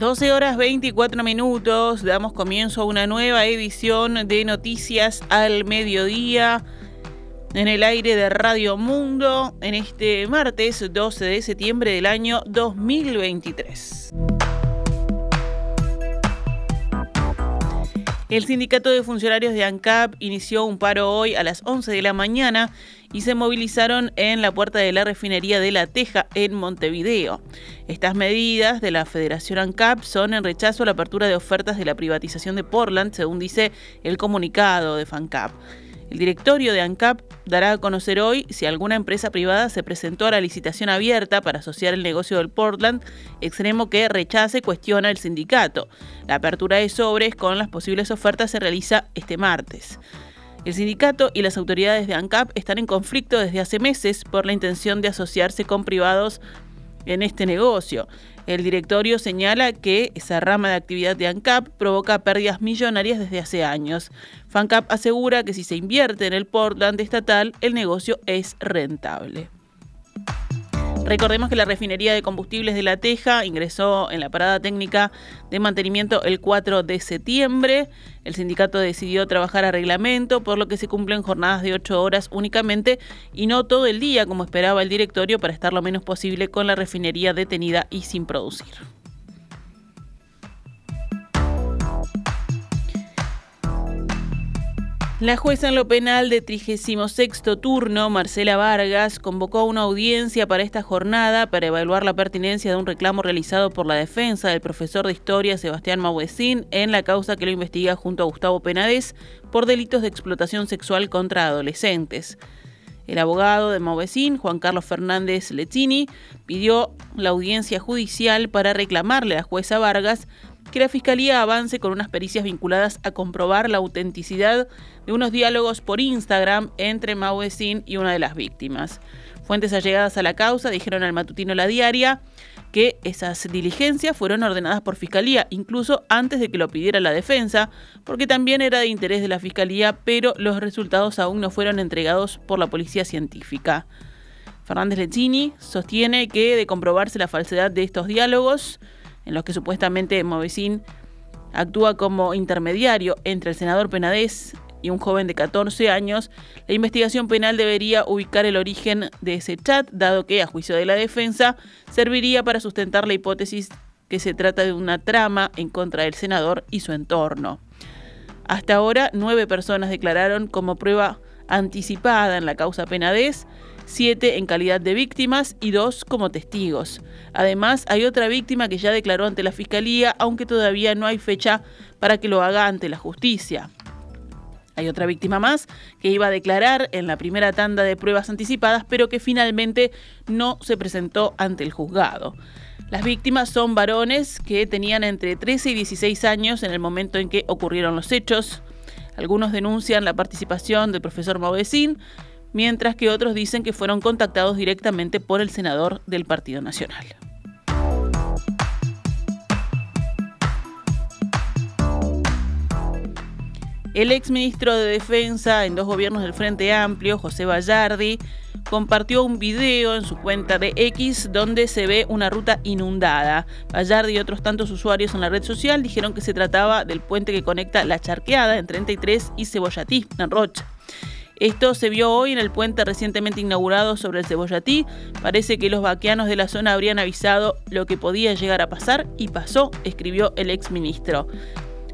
12 horas 24 minutos, damos comienzo a una nueva edición de Noticias al Mediodía en el aire de Radio Mundo en este martes 12 de septiembre del año 2023. El sindicato de funcionarios de ANCAP inició un paro hoy a las 11 de la mañana y se movilizaron en la puerta de la refinería de La Teja en Montevideo. Estas medidas de la Federación ANCAP son en rechazo a la apertura de ofertas de la privatización de Portland, según dice el comunicado de FANCAP. El directorio de ANCAP dará a conocer hoy si alguna empresa privada se presentó a la licitación abierta para asociar el negocio del Portland, extremo que rechace cuestiona el sindicato. La apertura de sobres con las posibles ofertas se realiza este martes. El sindicato y las autoridades de ANCAP están en conflicto desde hace meses por la intención de asociarse con privados en este negocio. El directorio señala que esa rama de actividad de ANCAP provoca pérdidas millonarias desde hace años. FANCAP asegura que si se invierte en el Portland estatal, el negocio es rentable. Recordemos que la refinería de combustibles de La Teja ingresó en la parada técnica de mantenimiento el 4 de septiembre. El sindicato decidió trabajar a reglamento, por lo que se cumplen jornadas de 8 horas únicamente y no todo el día como esperaba el directorio para estar lo menos posible con la refinería detenida y sin producir. La jueza en lo penal de 36 turno, Marcela Vargas, convocó una audiencia para esta jornada para evaluar la pertinencia de un reclamo realizado por la defensa del profesor de historia Sebastián Mauesín en la causa que lo investiga junto a Gustavo Penades por delitos de explotación sexual contra adolescentes. El abogado de Mauesín, Juan Carlos Fernández Lezzini, pidió la audiencia judicial para reclamarle a la jueza Vargas que la Fiscalía avance con unas pericias vinculadas a comprobar la autenticidad de unos diálogos por Instagram entre Mauesin y una de las víctimas. Fuentes allegadas a la causa dijeron al matutino La Diaria que esas diligencias fueron ordenadas por Fiscalía, incluso antes de que lo pidiera la defensa, porque también era de interés de la Fiscalía, pero los resultados aún no fueron entregados por la Policía Científica. Fernández Leccini sostiene que de comprobarse la falsedad de estos diálogos, en los que supuestamente Movecín actúa como intermediario entre el senador Penadez y un joven de 14 años, la investigación penal debería ubicar el origen de ese chat, dado que, a juicio de la defensa, serviría para sustentar la hipótesis que se trata de una trama en contra del senador y su entorno. Hasta ahora, nueve personas declararon como prueba anticipada en la causa Penadez, siete en calidad de víctimas y dos como testigos. Además, hay otra víctima que ya declaró ante la Fiscalía, aunque todavía no hay fecha para que lo haga ante la justicia. Hay otra víctima más que iba a declarar en la primera tanda de pruebas anticipadas, pero que finalmente no se presentó ante el juzgado. Las víctimas son varones que tenían entre 13 y 16 años en el momento en que ocurrieron los hechos. Algunos denuncian la participación del profesor Mauvecín, mientras que otros dicen que fueron contactados directamente por el senador del Partido Nacional. El exministro de Defensa en dos gobiernos del Frente Amplio, José Vallardi, compartió un video en su cuenta de X donde se ve una ruta inundada. Vallardi y otros tantos usuarios en la red social dijeron que se trataba del puente que conecta La Charqueada en 33 y Cebollatí, en Rocha. Esto se vio hoy en el puente recientemente inaugurado sobre el Cebollatí. Parece que los vaqueanos de la zona habrían avisado lo que podía llegar a pasar y pasó, escribió el exministro.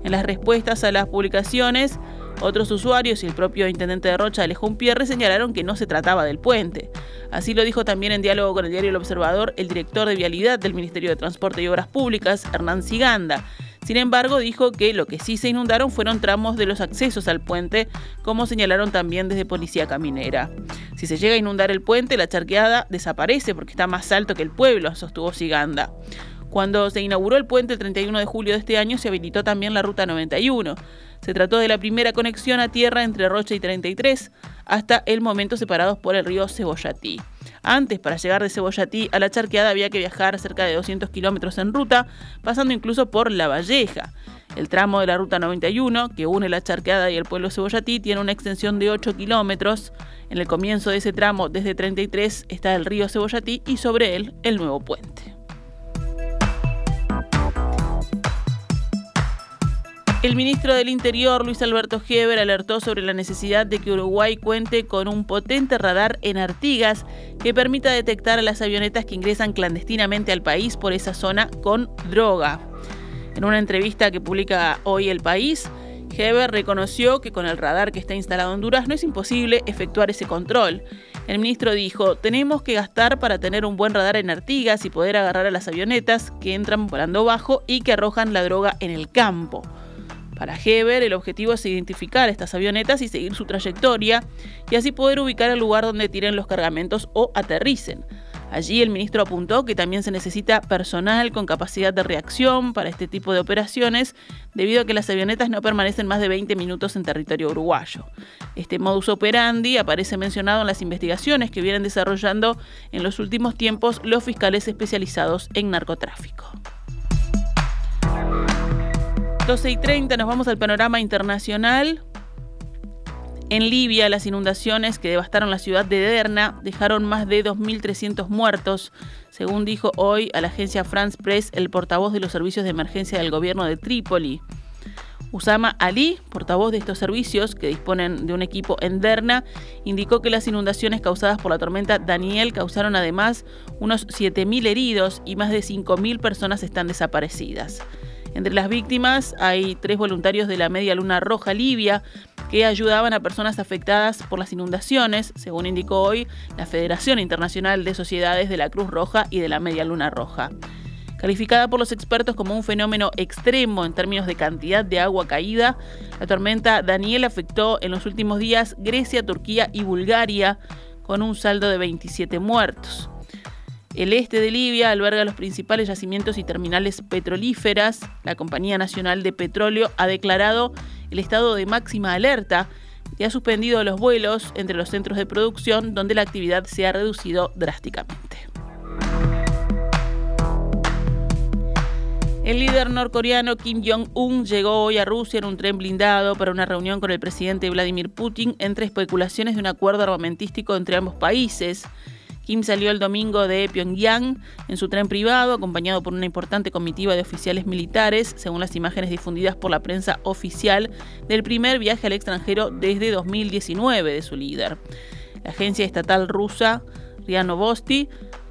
En las respuestas a las publicaciones, otros usuarios y el propio intendente de Rocha, Alejón Pierre, señalaron que no se trataba del puente. Así lo dijo también en diálogo con el diario El Observador el director de Vialidad del Ministerio de Transporte y Obras Públicas, Hernán Siganda. Sin embargo, dijo que lo que sí se inundaron fueron tramos de los accesos al puente, como señalaron también desde Policía Caminera. Si se llega a inundar el puente, la charqueada desaparece porque está más alto que el pueblo, sostuvo Siganda. Cuando se inauguró el puente el 31 de julio de este año, se habilitó también la Ruta 91. Se trató de la primera conexión a tierra entre Rocha y 33, hasta el momento separados por el río Cebollatí. Antes, para llegar de Cebollatí a la charqueada había que viajar cerca de 200 kilómetros en ruta, pasando incluso por La Valleja. El tramo de la Ruta 91, que une la charqueada y el pueblo Cebollatí, tiene una extensión de 8 kilómetros. En el comienzo de ese tramo, desde 33, está el río Cebollatí y sobre él el nuevo puente. El ministro del Interior, Luis Alberto Heber, alertó sobre la necesidad de que Uruguay cuente con un potente radar en Artigas que permita detectar a las avionetas que ingresan clandestinamente al país por esa zona con droga. En una entrevista que publica hoy El País, Heber reconoció que con el radar que está instalado en Honduras no es imposible efectuar ese control. El ministro dijo, tenemos que gastar para tener un buen radar en Artigas y poder agarrar a las avionetas que entran volando bajo y que arrojan la droga en el campo. Para Heber, el objetivo es identificar estas avionetas y seguir su trayectoria y así poder ubicar el lugar donde tiren los cargamentos o aterricen. Allí el ministro apuntó que también se necesita personal con capacidad de reacción para este tipo de operaciones, debido a que las avionetas no permanecen más de 20 minutos en territorio uruguayo. Este modus operandi aparece mencionado en las investigaciones que vienen desarrollando en los últimos tiempos los fiscales especializados en narcotráfico. 12 y 30 nos vamos al panorama internacional. En Libia, las inundaciones que devastaron la ciudad de Derna dejaron más de 2.300 muertos, según dijo hoy a la agencia France Press el portavoz de los servicios de emergencia del gobierno de Trípoli. Usama Ali, portavoz de estos servicios que disponen de un equipo en Derna, indicó que las inundaciones causadas por la tormenta Daniel causaron además unos 7.000 heridos y más de 5.000 personas están desaparecidas. Entre las víctimas hay tres voluntarios de la Media Luna Roja Libia que ayudaban a personas afectadas por las inundaciones, según indicó hoy la Federación Internacional de Sociedades de la Cruz Roja y de la Media Luna Roja. Calificada por los expertos como un fenómeno extremo en términos de cantidad de agua caída, la tormenta Daniel afectó en los últimos días Grecia, Turquía y Bulgaria, con un saldo de 27 muertos. El este de Libia alberga los principales yacimientos y terminales petrolíferas. La Compañía Nacional de Petróleo ha declarado el estado de máxima alerta y ha suspendido los vuelos entre los centros de producción donde la actividad se ha reducido drásticamente. El líder norcoreano Kim Jong-un llegó hoy a Rusia en un tren blindado para una reunión con el presidente Vladimir Putin entre especulaciones de un acuerdo armamentístico entre ambos países. Kim salió el domingo de Pyongyang en su tren privado, acompañado por una importante comitiva de oficiales militares, según las imágenes difundidas por la prensa oficial del primer viaje al extranjero desde 2019 de su líder. La agencia estatal rusa RIA Novosti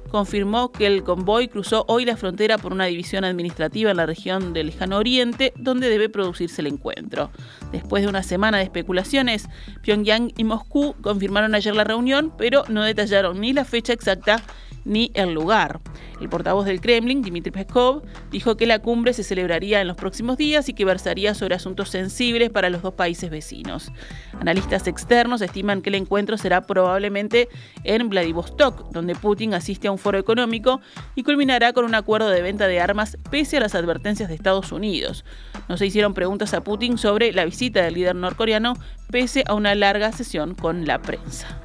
confirmó que el convoy cruzó hoy la frontera por una división administrativa en la región del Lejano Oriente, donde debe producirse el encuentro. Después de una semana de especulaciones, Pyongyang y Moscú confirmaron ayer la reunión, pero no detallaron ni la fecha exacta ni el lugar. El portavoz del Kremlin, Dmitry Peskov, dijo que la cumbre se celebraría en los próximos días y que versaría sobre asuntos sensibles para los dos países vecinos. Analistas externos estiman que el encuentro será probablemente en Vladivostok, donde Putin asiste a un foro económico y culminará con un acuerdo de venta de armas pese a las advertencias de Estados Unidos. No se hicieron preguntas a Putin sobre la visita del líder norcoreano pese a una larga sesión con la prensa.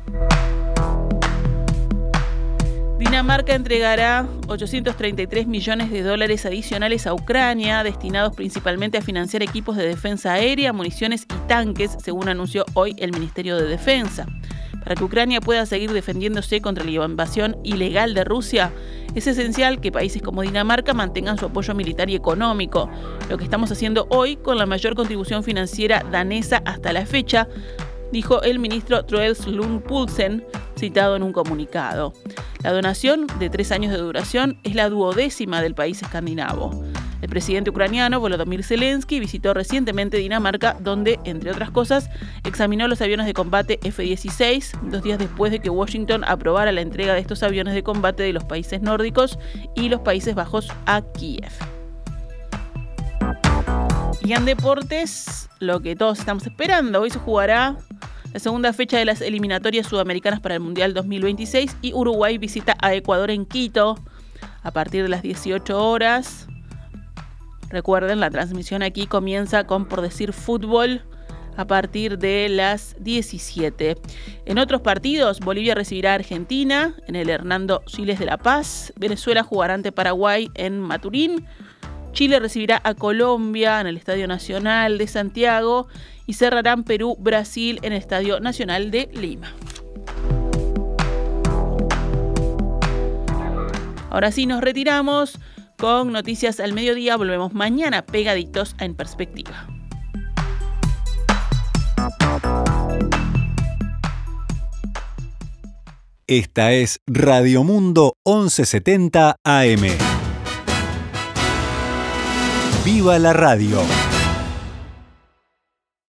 Dinamarca entregará 833 millones de dólares adicionales a Ucrania, destinados principalmente a financiar equipos de defensa aérea, municiones y tanques, según anunció hoy el Ministerio de Defensa. Para que Ucrania pueda seguir defendiéndose contra la invasión ilegal de Rusia, es esencial que países como Dinamarca mantengan su apoyo militar y económico, lo que estamos haciendo hoy con la mayor contribución financiera danesa hasta la fecha, dijo el ministro Troels Lund Poulsen, citado en un comunicado. La donación, de tres años de duración, es la duodécima del país escandinavo. El presidente ucraniano Volodymyr Zelensky visitó recientemente Dinamarca, donde, entre otras cosas, examinó los aviones de combate F-16, dos días después de que Washington aprobara la entrega de estos aviones de combate de los países nórdicos y los Países Bajos a Kiev. Y en deportes, lo que todos estamos esperando, hoy se jugará la segunda fecha de las eliminatorias sudamericanas para el Mundial 2026 y Uruguay visita a Ecuador en Quito a partir de las 18 horas. Recuerden, la transmisión aquí comienza con Por decir fútbol a partir de las 17. En otros partidos, Bolivia recibirá a Argentina en el Hernando Siles de La Paz, Venezuela jugará ante Paraguay en Maturín, Chile recibirá a Colombia en el Estadio Nacional de Santiago y cerrarán Perú-Brasil en el Estadio Nacional de Lima. Ahora sí nos retiramos con noticias al mediodía. Volvemos mañana, pegaditos en perspectiva. Esta es Radio Mundo 1170 AM. ¡Viva la radio!